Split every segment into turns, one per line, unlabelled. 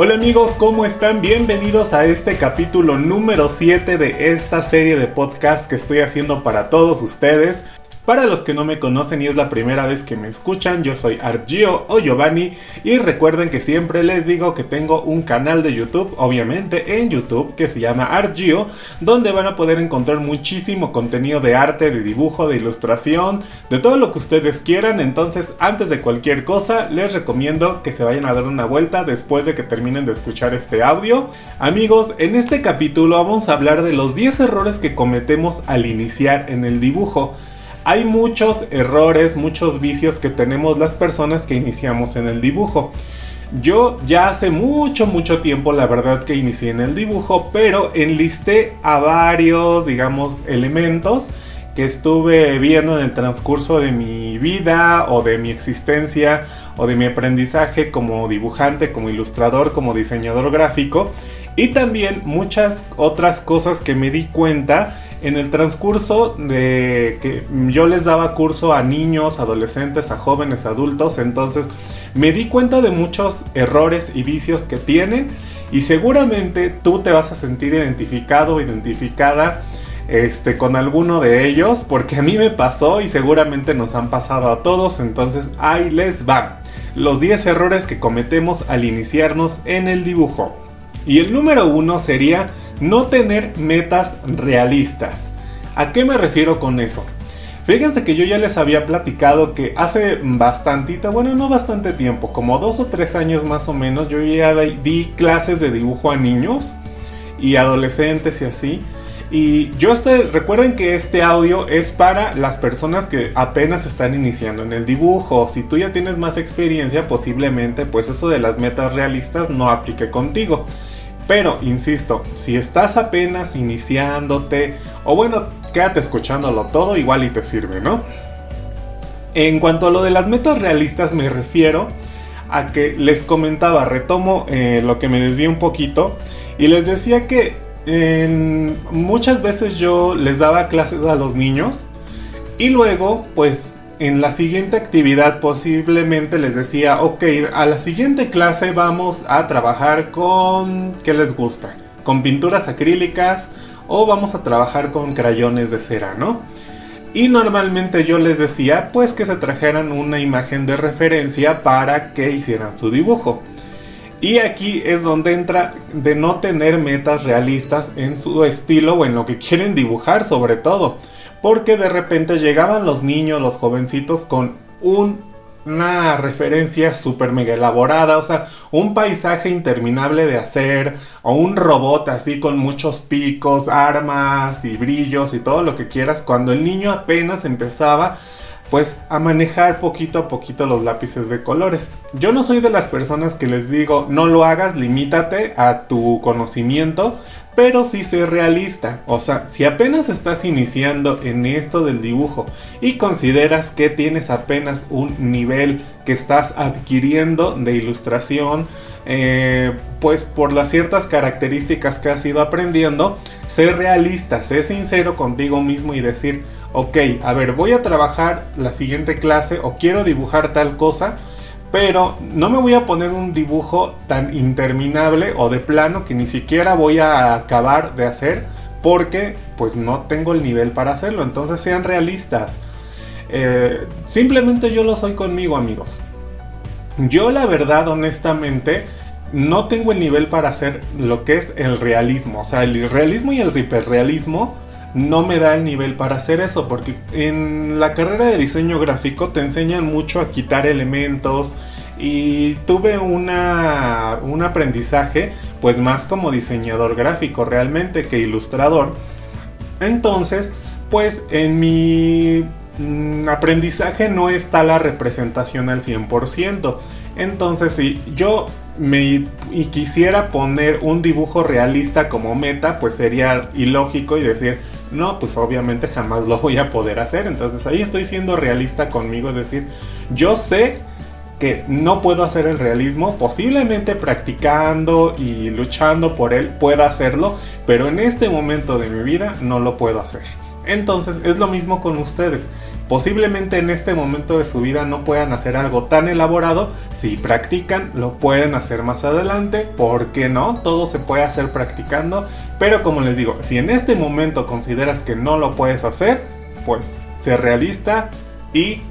Hola amigos, ¿cómo están? Bienvenidos a este capítulo número 7 de esta serie de podcast que estoy haciendo para todos ustedes. Para los que no me conocen y es la primera vez que me escuchan, yo soy Argio o Giovanni y recuerden que siempre les digo que tengo un canal de YouTube, obviamente en YouTube, que se llama Argio, donde van a poder encontrar muchísimo contenido de arte, de dibujo, de ilustración, de todo lo que ustedes quieran. Entonces, antes de cualquier cosa, les recomiendo que se vayan a dar una vuelta después de que terminen de escuchar este audio. Amigos, en este capítulo vamos a hablar de los 10 errores que cometemos al iniciar en el dibujo. Hay muchos errores, muchos vicios que tenemos las personas que iniciamos en el dibujo. Yo ya hace mucho, mucho tiempo, la verdad que inicié en el dibujo, pero enlisté a varios, digamos, elementos que estuve viendo en el transcurso de mi vida o de mi existencia o de mi aprendizaje como dibujante, como ilustrador, como diseñador gráfico y también muchas otras cosas que me di cuenta en el transcurso de que yo les daba curso a niños, adolescentes, a jóvenes, adultos, entonces me di cuenta de muchos errores y vicios que tienen y seguramente tú te vas a sentir identificado o identificada este, con alguno de ellos porque a mí me pasó y seguramente nos han pasado a todos, entonces ahí les va. Los 10 errores que cometemos al iniciarnos en el dibujo. Y el número uno sería no tener metas realistas. ¿A qué me refiero con eso? Fíjense que yo ya les había platicado que hace bastantito, bueno, no bastante tiempo, como dos o tres años más o menos, yo ya di clases de dibujo a niños y adolescentes y así. Y yo estoy, recuerden que este audio es para las personas que apenas están iniciando en el dibujo. Si tú ya tienes más experiencia, posiblemente pues eso de las metas realistas no aplique contigo. Pero, insisto, si estás apenas iniciándote, o bueno, quédate escuchándolo todo, igual y te sirve, ¿no? En cuanto a lo de las metas realistas me refiero a que les comentaba, retomo eh, lo que me desvié un poquito, y les decía que muchas veces yo les daba clases a los niños, y luego pues en la siguiente actividad posiblemente les decía, ok, a la siguiente clase vamos a trabajar con, ¿qué les gusta? Con pinturas acrílicas o vamos a trabajar con crayones de cera, ¿no? Y normalmente yo les decía, pues que se trajeran una imagen de referencia para que hicieran su dibujo. Y aquí es donde entra de no tener metas realistas en su estilo o en lo que quieren dibujar sobre todo porque de repente llegaban los niños, los jovencitos con una referencia súper mega elaborada, o sea, un paisaje interminable de hacer, o un robot así con muchos picos, armas y brillos y todo lo que quieras, cuando el niño apenas empezaba pues a manejar poquito a poquito los lápices de colores. Yo no soy de las personas que les digo no lo hagas, limítate a tu conocimiento, pero sí soy realista. O sea, si apenas estás iniciando en esto del dibujo y consideras que tienes apenas un nivel que estás adquiriendo de ilustración, eh, pues por las ciertas características que has ido aprendiendo, sé realista, sé sincero contigo mismo y decir, ok, a ver, voy a trabajar la siguiente clase o quiero dibujar tal cosa pero no me voy a poner un dibujo tan interminable o de plano que ni siquiera voy a acabar de hacer porque pues no tengo el nivel para hacerlo. Entonces sean realistas. Eh, simplemente yo lo soy conmigo amigos. Yo la verdad honestamente no tengo el nivel para hacer lo que es el realismo. O sea, el realismo y el hiperrealismo no me da el nivel para hacer eso, porque en la carrera de diseño gráfico te enseñan mucho a quitar elementos y tuve una, un aprendizaje pues más como diseñador gráfico realmente que ilustrador. Entonces, pues en mi mm, aprendizaje no está la representación al 100%. Entonces, si yo me quisiera poner un dibujo realista como meta, pues sería ilógico y decir, no, pues obviamente jamás lo voy a poder hacer. Entonces ahí estoy siendo realista conmigo, es decir, yo sé que no puedo hacer el realismo, posiblemente practicando y luchando por él pueda hacerlo, pero en este momento de mi vida no lo puedo hacer. Entonces es lo mismo con ustedes. Posiblemente en este momento de su vida no puedan hacer algo tan elaborado. Si practican, lo pueden hacer más adelante. ¿Por qué no? Todo se puede hacer practicando. Pero como les digo, si en este momento consideras que no lo puedes hacer, pues sé realista y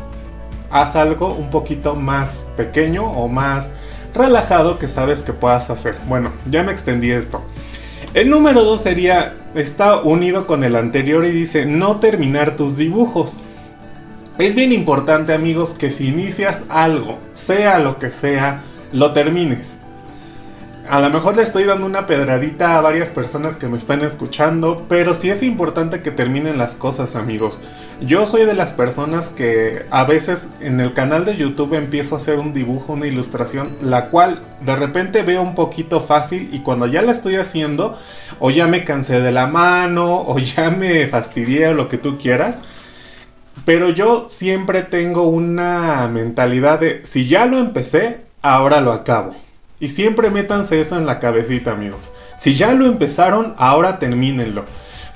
haz algo un poquito más pequeño o más relajado que sabes que puedas hacer. Bueno, ya me extendí esto. El número 2 sería, está unido con el anterior y dice no terminar tus dibujos. Es bien importante amigos que si inicias algo, sea lo que sea, lo termines a lo mejor le estoy dando una pedradita a varias personas que me están escuchando, pero sí es importante que terminen las cosas, amigos. Yo soy de las personas que a veces en el canal de YouTube empiezo a hacer un dibujo, una ilustración, la cual de repente veo un poquito fácil y cuando ya la estoy haciendo, o ya me cansé de la mano, o ya me fastidié o lo que tú quieras. Pero yo siempre tengo una mentalidad de si ya lo empecé, ahora lo acabo. Y siempre métanse eso en la cabecita, amigos. Si ya lo empezaron, ahora termínenlo.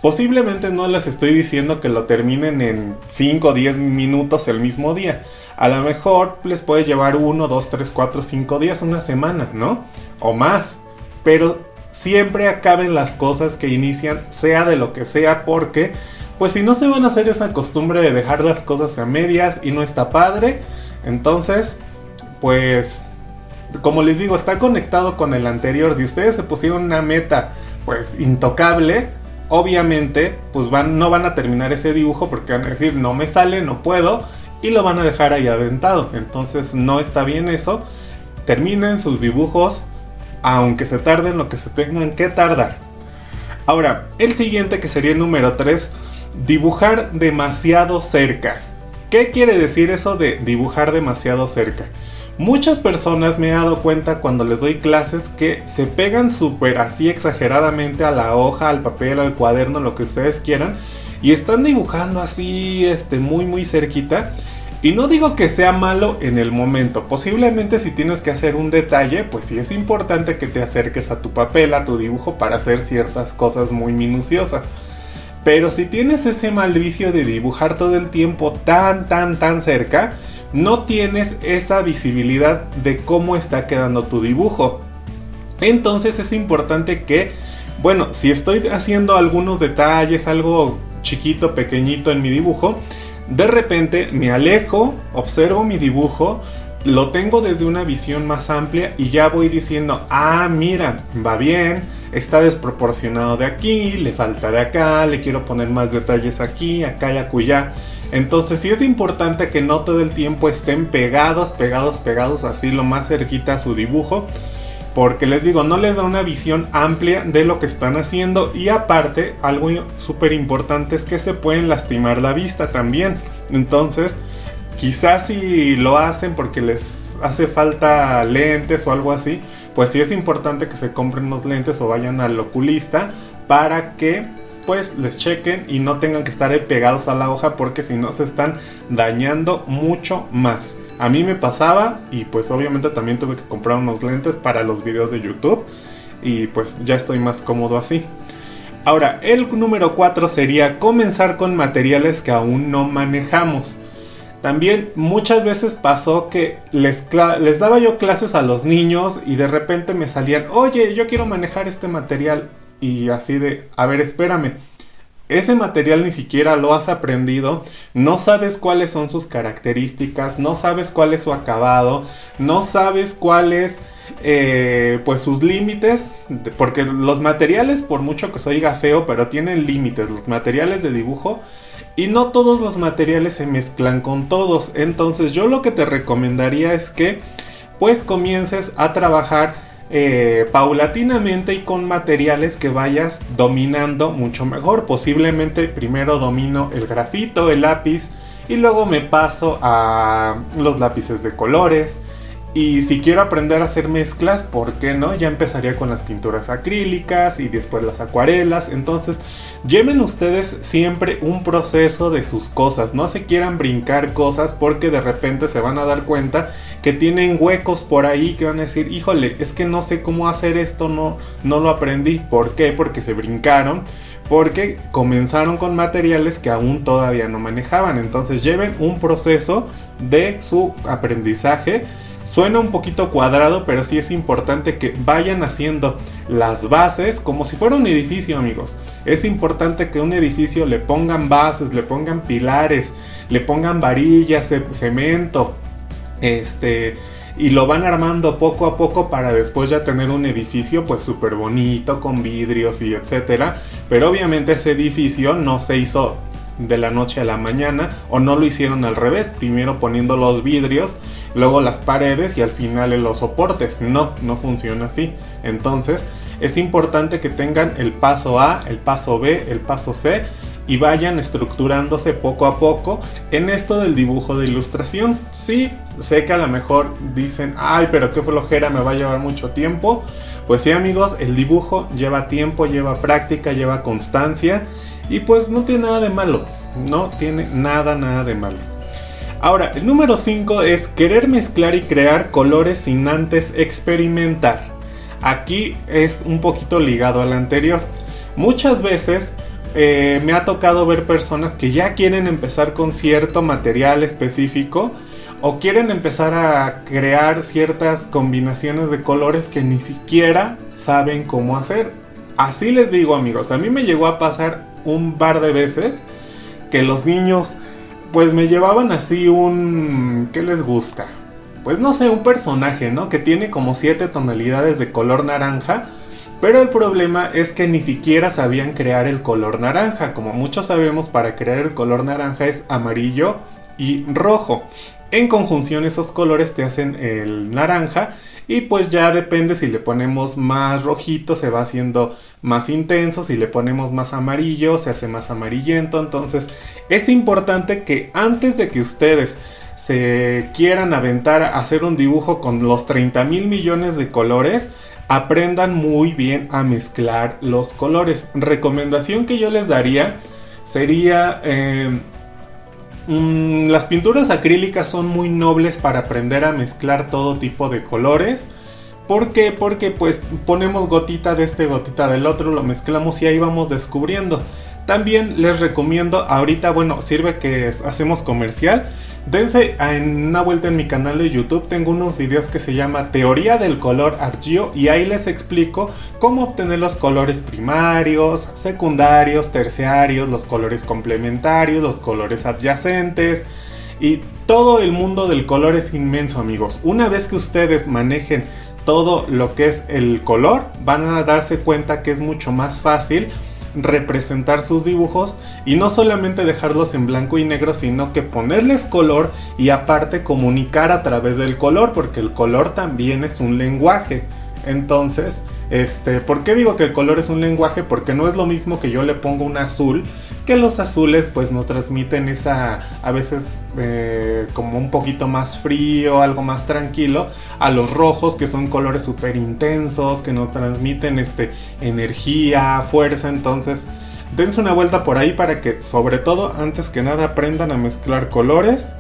Posiblemente no les estoy diciendo que lo terminen en 5 o 10 minutos el mismo día. A lo mejor les puede llevar 1, 2, 3, 4, 5 días, una semana, ¿no? O más. Pero siempre acaben las cosas que inician, sea de lo que sea, porque pues si no se van a hacer esa costumbre de dejar las cosas a medias y no está padre, entonces pues como les digo, está conectado con el anterior. Si ustedes se pusieron una meta, pues intocable, obviamente, pues van, no van a terminar ese dibujo porque van a decir, no me sale, no puedo, y lo van a dejar ahí aventado. Entonces, no está bien eso. Terminen sus dibujos, aunque se tarden lo que se tengan que tardar. Ahora, el siguiente que sería el número 3, dibujar demasiado cerca. ¿Qué quiere decir eso de dibujar demasiado cerca? Muchas personas me he dado cuenta cuando les doy clases que se pegan súper así exageradamente a la hoja, al papel, al cuaderno, lo que ustedes quieran, y están dibujando así, este, muy, muy cerquita. Y no digo que sea malo en el momento, posiblemente si tienes que hacer un detalle, pues sí es importante que te acerques a tu papel, a tu dibujo para hacer ciertas cosas muy minuciosas. Pero si tienes ese mal vicio de dibujar todo el tiempo tan, tan, tan cerca, no tienes esa visibilidad de cómo está quedando tu dibujo. Entonces es importante que, bueno, si estoy haciendo algunos detalles, algo chiquito, pequeñito en mi dibujo, de repente me alejo, observo mi dibujo, lo tengo desde una visión más amplia y ya voy diciendo, ah, mira, va bien, está desproporcionado de aquí, le falta de acá, le quiero poner más detalles aquí, acá y acullá. Entonces sí es importante que no todo el tiempo estén pegados, pegados, pegados así lo más cerquita a su dibujo. Porque les digo, no les da una visión amplia de lo que están haciendo. Y aparte, algo súper importante es que se pueden lastimar la vista también. Entonces, quizás si lo hacen porque les hace falta lentes o algo así, pues sí es importante que se compren unos lentes o vayan al oculista para que pues les chequen y no tengan que estar pegados a la hoja porque si no se están dañando mucho más. A mí me pasaba y pues obviamente también tuve que comprar unos lentes para los videos de YouTube y pues ya estoy más cómodo así. Ahora, el número 4 sería comenzar con materiales que aún no manejamos. También muchas veces pasó que les, les, daba yo clases a los niños y de repente me salían, oye, yo quiero manejar este material y así de, a ver, espérame. Ese material ni siquiera lo has aprendido, no sabes cuáles son sus características, no sabes cuál es su acabado, no sabes cuáles eh, pues sus límites, porque los materiales, por mucho que se oiga feo, pero tienen límites, los materiales de dibujo, y no todos los materiales se mezclan con todos. Entonces yo lo que te recomendaría es que pues comiences a trabajar eh, paulatinamente y con materiales que vayas dominando mucho mejor. Posiblemente primero domino el grafito, el lápiz y luego me paso a los lápices de colores Y si quiero aprender a hacer mezclas, ¿por qué no? Ya empezaría con las pinturas acrílicas y después las acuarelas. Entonces, lleven ustedes siempre un proceso de sus cosas. No se quieran brincar cosas porque de repente se van a dar cuenta que tienen huecos por ahí que van a decir, híjole, es que no sé cómo hacer esto, no, no lo aprendí. ¿Por qué? Porque se brincaron porque comenzaron con materiales que aún todavía no manejaban. Entonces lleven un proceso de su aprendizaje Suena un poquito cuadrado, pero sí es importante que vayan haciendo las bases como si fuera un edificio, amigos. Es importante que un edificio le pongan bases, le pongan pilares, le pongan varillas, cemento, este, y lo van armando poco a poco para después ya tener un edificio pues súper bonito con vidrios y etcétera. Pero obviamente ese edificio no se hizo de la noche a la mañana o no lo hicieron al revés, primero poniendo los vidrios, luego las paredes y al final los soportes. No, no funciona así. Entonces es importante que tengan el paso A, el paso B, el paso C y vayan estructurándose poco a poco en esto del dibujo de ilustración. Sí, sé que a lo mejor dicen, ay, pero qué flojera, me va a llevar mucho tiempo. Pues sí amigos, el dibujo lleva tiempo, lleva práctica, lleva constancia y pues no tiene nada de malo. No tiene nada, nada de malo. Ahora, el número 5 es querer mezclar y crear colores sin antes experimentar. Aquí es un poquito ligado al anterior. Muchas veces eh, me ha tocado ver personas que ya quieren empezar con cierto material específico o quieren empezar a crear ciertas combinaciones de colores que ni siquiera saben cómo hacer. Así les digo amigos, a mí me llegó a pasar un par de veces que los niños pues me llevaban así un... ¿qué les gusta? Pues no sé, un personaje, ¿no? Que tiene como siete tonalidades de color naranja. Pero el problema es que ni siquiera sabían crear el color naranja. Como muchos sabemos, para crear el color naranja es amarillo y rojo. En conjunción esos colores te hacen el naranja y pues ya depende si le ponemos más rojito se va haciendo más intenso, si le ponemos más amarillo se hace más amarillento. Entonces es importante que antes de que ustedes se quieran aventar a hacer un dibujo con los 30 mil millones de colores, aprendan muy bien a mezclar los colores. Recomendación que yo les daría sería... Eh, Mm, las pinturas acrílicas son muy nobles para aprender a mezclar todo tipo de colores. ¿Por qué? Porque pues ponemos gotita de este, gotita del otro, lo mezclamos y ahí vamos descubriendo. También les recomiendo, ahorita bueno, sirve que hacemos comercial. Dense en una vuelta en mi canal de YouTube, tengo unos videos que se llama Teoría del color Argio y ahí les explico cómo obtener los colores primarios, secundarios, terciarios, los colores complementarios, los colores adyacentes y todo el mundo del color es inmenso amigos. Una vez que ustedes manejen todo lo que es el color, van a darse cuenta que es mucho más fácil representar sus dibujos y no solamente dejarlos en blanco y negro, sino que ponerles color y aparte comunicar a través del color, porque el color también es un lenguaje. Entonces, este, ¿por qué digo que el color es un lenguaje? Porque no es lo mismo que yo le pongo un azul, que los azules pues no transmiten esa, a veces eh, como un poquito más frío, algo más tranquilo, a los rojos que son colores súper intensos, que nos transmiten este, energía, fuerza, entonces dense una vuelta por ahí para que sobre todo antes que nada aprendan a mezclar colores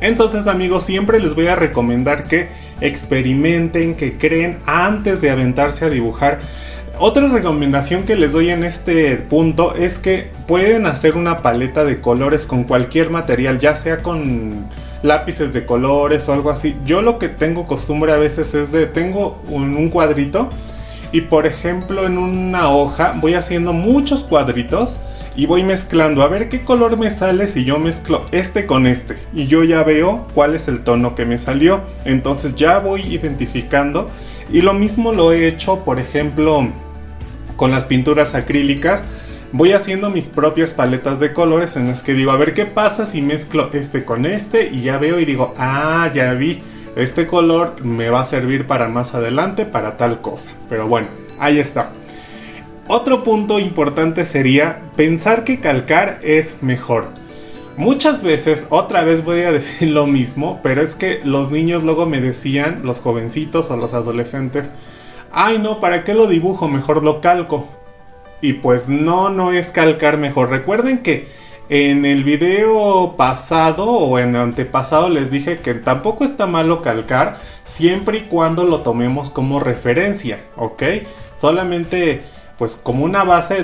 entonces amigos, siempre les voy a recomendar que experimenten, que creen antes de aventarse a dibujar. Otra recomendación que les doy en este punto es que pueden hacer una paleta de colores con cualquier material, ya sea con lápices de colores o algo así. Yo lo que tengo costumbre a veces es de, tengo un, un cuadrito y por ejemplo en una hoja voy haciendo muchos cuadritos y voy mezclando. A ver qué color me sale si yo mezclo este con este. Y yo ya veo cuál es el tono que me salió. Entonces ya voy identificando. Y lo mismo lo he hecho por ejemplo con las pinturas acrílicas. Voy haciendo mis propias paletas de colores en las que digo a ver qué pasa si mezclo este con este. Y ya veo y digo ah ya vi este color me va a servir para más adelante para tal cosa pero bueno ahí está otro punto importante sería pensar que calcar es mejor. Muchas veces, otra vez voy a decir lo mismo, pero es que los niños luego me decían, los jovencitos o los adolescentes, ay no, ¿para qué lo dibujo? Mejor lo calco. Y pues no, no es calcar mejor. Recuerden que en el video pasado o en el antepasado les dije que tampoco está malo calcar siempre y cuando lo tomemos como referencia, ¿ok? Solamente pues como una base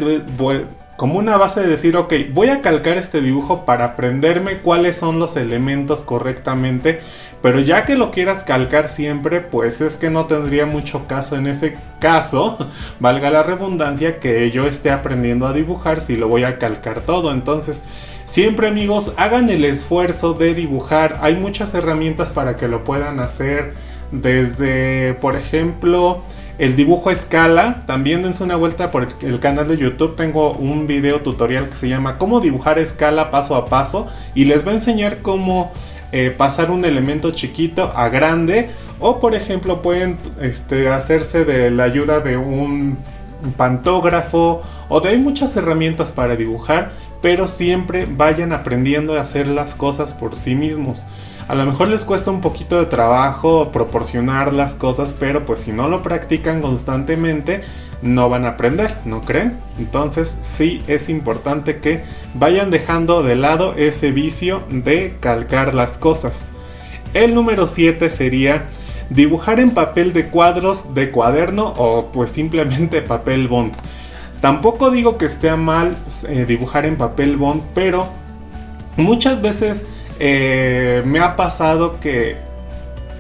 como una base de decir, ok, voy a calcar este dibujo para aprenderme cuáles son los elementos correctamente, pero ya que lo quieras calcar siempre, pues es que no tendría mucho caso en ese caso, valga la redundancia, que yo esté aprendiendo a dibujar si lo voy a calcar todo. Entonces, siempre amigos, hagan el esfuerzo de dibujar. Hay muchas herramientas para que lo puedan hacer, desde, por ejemplo, el dibujo a escala. También dense una vuelta por el canal de YouTube. Tengo un video tutorial que se llama Cómo dibujar a escala paso a paso. Y les va a enseñar cómo eh, pasar un elemento chiquito a grande. O por ejemplo pueden este, hacerse de la ayuda de un pantógrafo. O de hay muchas herramientas para dibujar. Pero siempre vayan aprendiendo a hacer las cosas por sí mismos. A lo mejor les cuesta un poquito de trabajo proporcionar las cosas, pero pues si no lo practican constantemente, no van a aprender, ¿no creen? Entonces sí es importante que vayan dejando de lado ese vicio de calcar las cosas. El número 7 sería dibujar en papel de cuadros de cuaderno o pues simplemente papel bond. Tampoco digo que esté mal eh, dibujar en papel bond, pero muchas veces eh, me ha pasado que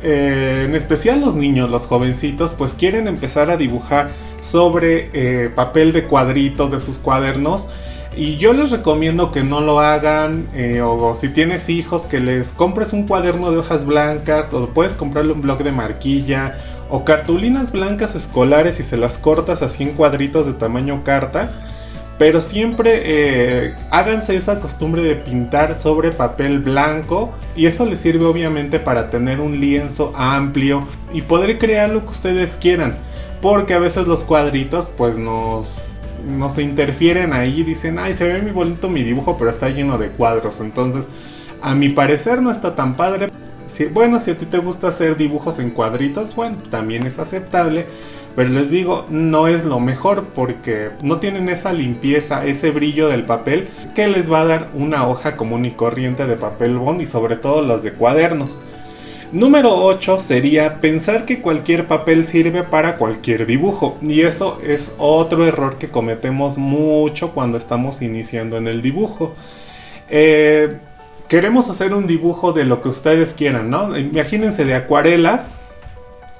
eh, en especial los niños, los jovencitos, pues quieren empezar a dibujar sobre eh, papel de cuadritos de sus cuadernos. Y yo les recomiendo que no lo hagan, o, si tienes hijos, que les compres un cuaderno de hojas blancas, o puedes comprarle un bloc de marquilla, o cartulinas blancas escolares y se las cortas así en cuadritos de tamaño carta pero siempre eh, háganse esa costumbre de pintar sobre papel blanco y eso les sirve obviamente para tener un lienzo amplio y poder crear lo que ustedes quieran. Porque a veces los cuadritos pues nos, nos interfieren ahí dicen, ay, se ve muy bonito mi dibujo, pero está lleno de cuadros. Entonces, a mi parecer no está tan padre. Bueno, si a ti te gusta hacer dibujos en cuadritos, bueno, también es aceptable. Pero les digo, no es lo mejor porque no tienen esa limpieza, ese brillo del papel que les va a dar una hoja común y corriente de papel bond y sobre todo las de cuadernos. Número 8 sería pensar que cualquier papel sirve para cualquier dibujo. Y eso es otro error que cometemos mucho cuando estamos iniciando en el dibujo. Eh, queremos hacer un dibujo de lo que ustedes quieran, ¿no? Imagínense de acuarelas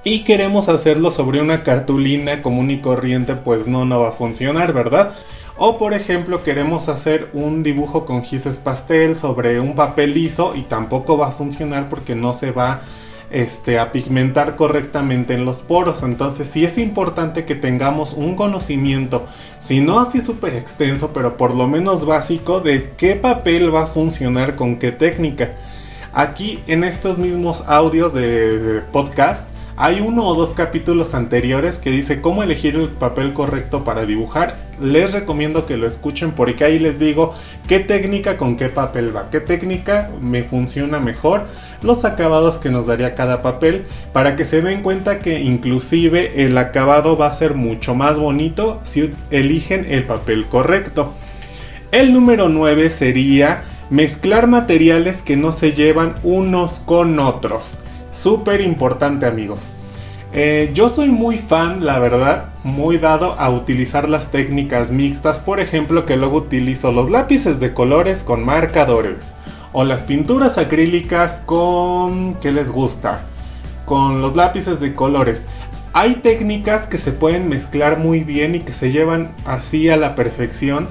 y queremos hacerlo sobre una cartulina común y corriente, pues no, no va a funcionar, ¿verdad? O por ejemplo queremos hacer un dibujo con gises pastel sobre un papel liso y tampoco va a funcionar porque no se va este, a pigmentar correctamente en los poros. Entonces sí es importante que tengamos un conocimiento, si no así súper extenso, pero por lo menos básico de qué papel va a funcionar con qué técnica. Aquí en estos mismos audios de podcast hay uno o dos capítulos anteriores que dice cómo elegir el papel correcto para dibujar. Les recomiendo que lo escuchen porque ahí les digo qué técnica con qué papel va, qué técnica me funciona mejor, los acabados que nos daría cada papel, para que se den cuenta que inclusive el acabado va a ser mucho más bonito si eligen el papel correcto. El número 9 sería mezclar materiales que no se llevan unos con otros. Súper importante amigos. Eh, yo soy muy fan, la verdad, muy dado a utilizar las técnicas mixtas, por ejemplo que luego utilizo los lápices de colores con marcadores o las pinturas acrílicas con... ¿qué les gusta? Con los lápices de colores. Hay técnicas que se pueden mezclar muy bien y que se llevan así a la perfección,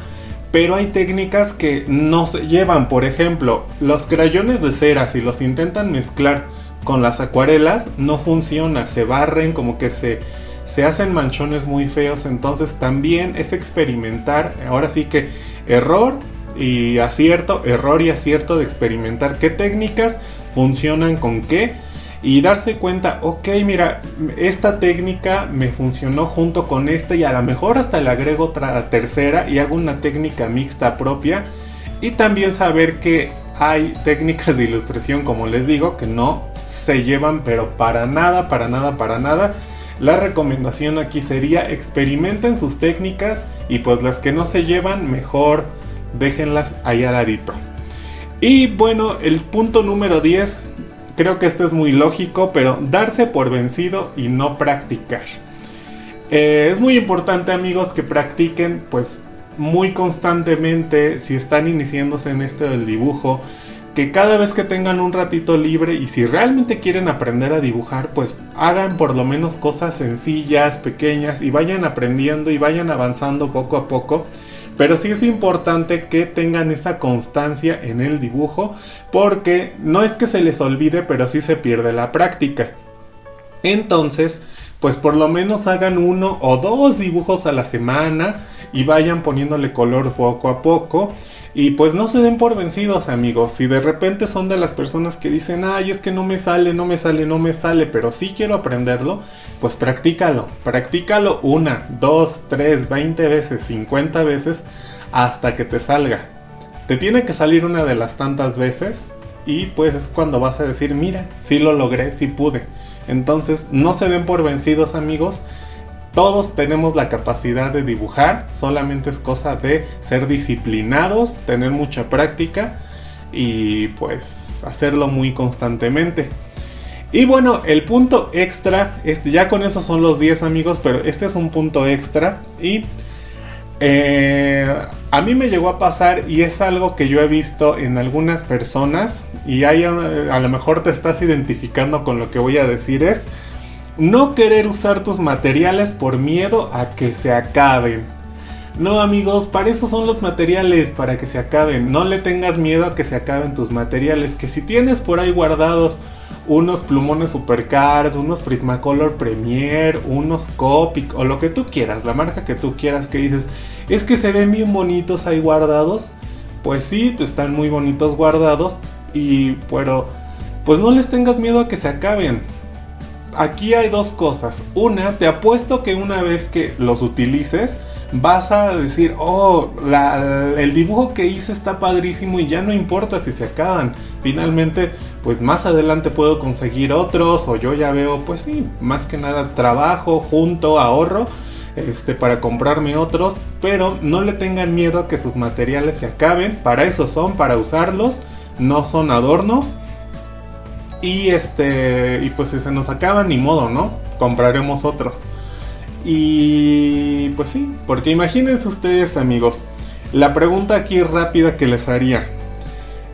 pero hay técnicas que no se llevan, por ejemplo, los crayones de cera si los intentan mezclar con las acuarelas no funciona, se barren, como que se, se hacen manchones muy feos, entonces también es experimentar, ahora sí que error y acierto, error y acierto de experimentar qué técnicas funcionan con qué y darse cuenta, ok, mira, esta técnica me funcionó junto con esta y a lo mejor hasta le agrego otra tercera y hago una técnica mixta propia y también saber que hay técnicas de ilustración, como les digo, que no se llevan, pero para nada, para nada, para nada. La recomendación aquí sería experimenten sus técnicas y pues las que no se llevan, mejor déjenlas ahí al ladito. Y bueno, el punto número 10, creo que esto es muy lógico, pero darse por vencido y no practicar. Eh, es muy importante amigos que practiquen pues muy constantemente si están iniciándose en este del dibujo que cada vez que tengan un ratito libre y si realmente quieren aprender a dibujar, pues hagan por lo menos cosas sencillas, pequeñas y vayan aprendiendo y vayan avanzando poco a poco. Pero sí es importante que tengan esa constancia en el dibujo porque no es que se les olvide, pero sí se pierde la práctica. Entonces, pues por lo menos hagan uno o dos dibujos a la semana y vayan poniéndole color poco a poco. Y pues no se den por vencidos amigos, si de repente son de las personas que dicen, ay es que no me sale, no me sale, no me sale, pero sí quiero aprenderlo, pues practícalo, practícalo una, dos, tres, veinte veces, cincuenta veces, hasta que te salga. Te tiene que salir una de las tantas veces y pues es cuando vas a decir, mira, sí lo logré, sí pude. Entonces no se den por vencidos amigos, todos tenemos la capacidad de dibujar, solamente es cosa de ser disciplinados, tener mucha práctica y pues hacerlo muy constantemente. Y bueno, el punto extra, este, ya con eso son los 10 amigos, pero este es un punto extra y eh, a mí me llegó a pasar y es algo que yo he visto en algunas personas y hay, a lo mejor te estás identificando con lo que voy a decir es no querer usar tus materiales por miedo a que se acaben. No amigos, para eso son los materiales, para que se acaben. No le tengas miedo a que se acaben tus materiales. Que si tienes por ahí guardados unos plumones Supercars, unos Prismacolor Premier, unos Copic o lo que tú quieras, la marca que tú quieras que dices, es que se ven bien bonitos ahí guardados. Pues sí, están muy bonitos guardados y pero pues no les tengas miedo a que se acaben aquí hay dos cosas. Una, te apuesto que una vez que los utilices, vas a decir, oh, el dibujo que hice está padrísimo y ya no importa si se acaban. Finalmente, pues más adelante puedo conseguir otros o yo ya veo, pues sí, más que nada trabajo, junto, ahorro. Este, para comprarme otros, pero no le tengan miedo a que sus materiales se acaben, para eso son, para usarlos, no son adornos y este, y pues si se nos acaba, ni modo, ¿no? Compraremos otros. Y pues sí, porque imagínense ustedes, amigos, la pregunta aquí rápida que les haría.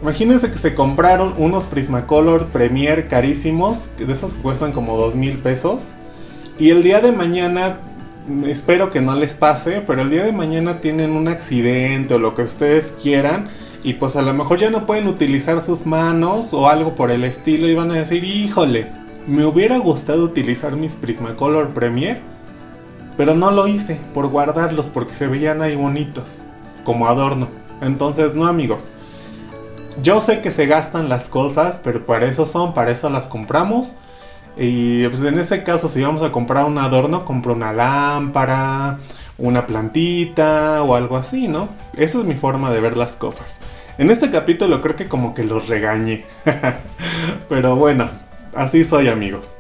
Imagínense que se compraron unos Prismacolor Premier carísimos, de esos que cuestan como dos mil pesos. Y el día de mañana, espero que no les pase, pero el día de mañana tienen un accidente o lo que ustedes quieran y pues a lo mejor ya no pueden utilizar sus manos o algo por el estilo y van a decir, híjole, me hubiera gustado utilizar mis Prismacolor Premier, pero no lo hice por guardarlos porque se veían ahí bonitos, como adorno. Entonces, no amigos, yo sé que se gastan las cosas, pero para eso son, para eso las compramos. Y pues en ese caso, si vamos a comprar un adorno, compro una lámpara, una plantita o algo así, ¿no? Esa es mi forma de ver las cosas. En este capítulo creo que como que los regañé. Pero bueno, así soy amigos.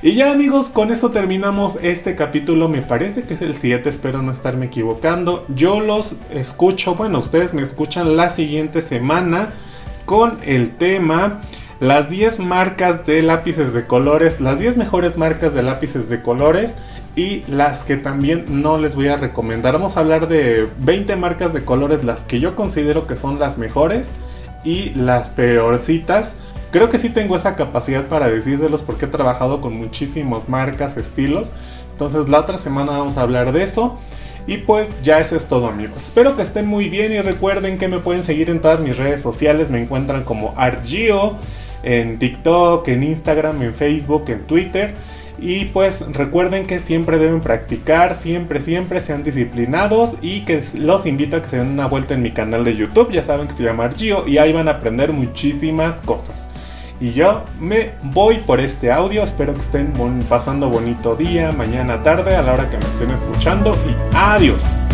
Y ya amigos, con eso terminamos este capítulo, me parece que es el 7, espero no estarme equivocando. Yo los escucho, bueno, ustedes me escuchan la siguiente semana con el tema las 10 marcas de lápices de colores, las 10 mejores marcas de lápices de colores y las que también no les voy a recomendar. Vamos a hablar de 20 marcas de colores, las que yo considero que son las mejores y las peorcitas. Creo que sí tengo esa capacidad para decírselos porque he trabajado con muchísimas marcas, estilos. Entonces la otra semana vamos a hablar de eso. Y pues ya eso es todo amigos. Espero que estén muy bien y recuerden que me pueden seguir en todas mis redes sociales. Me encuentran como Argio en TikTok, en Instagram, en Facebook, en Twitter. Y pues recuerden que siempre deben practicar, siempre, siempre sean disciplinados y que los invito a que se den una vuelta en mi canal de YouTube, ya saben que se llama Argio y ahí van a aprender muchísimas cosas. Y yo me voy por este audio, espero que estén pasando bonito día, mañana, tarde, a la hora que me estén escuchando y adiós.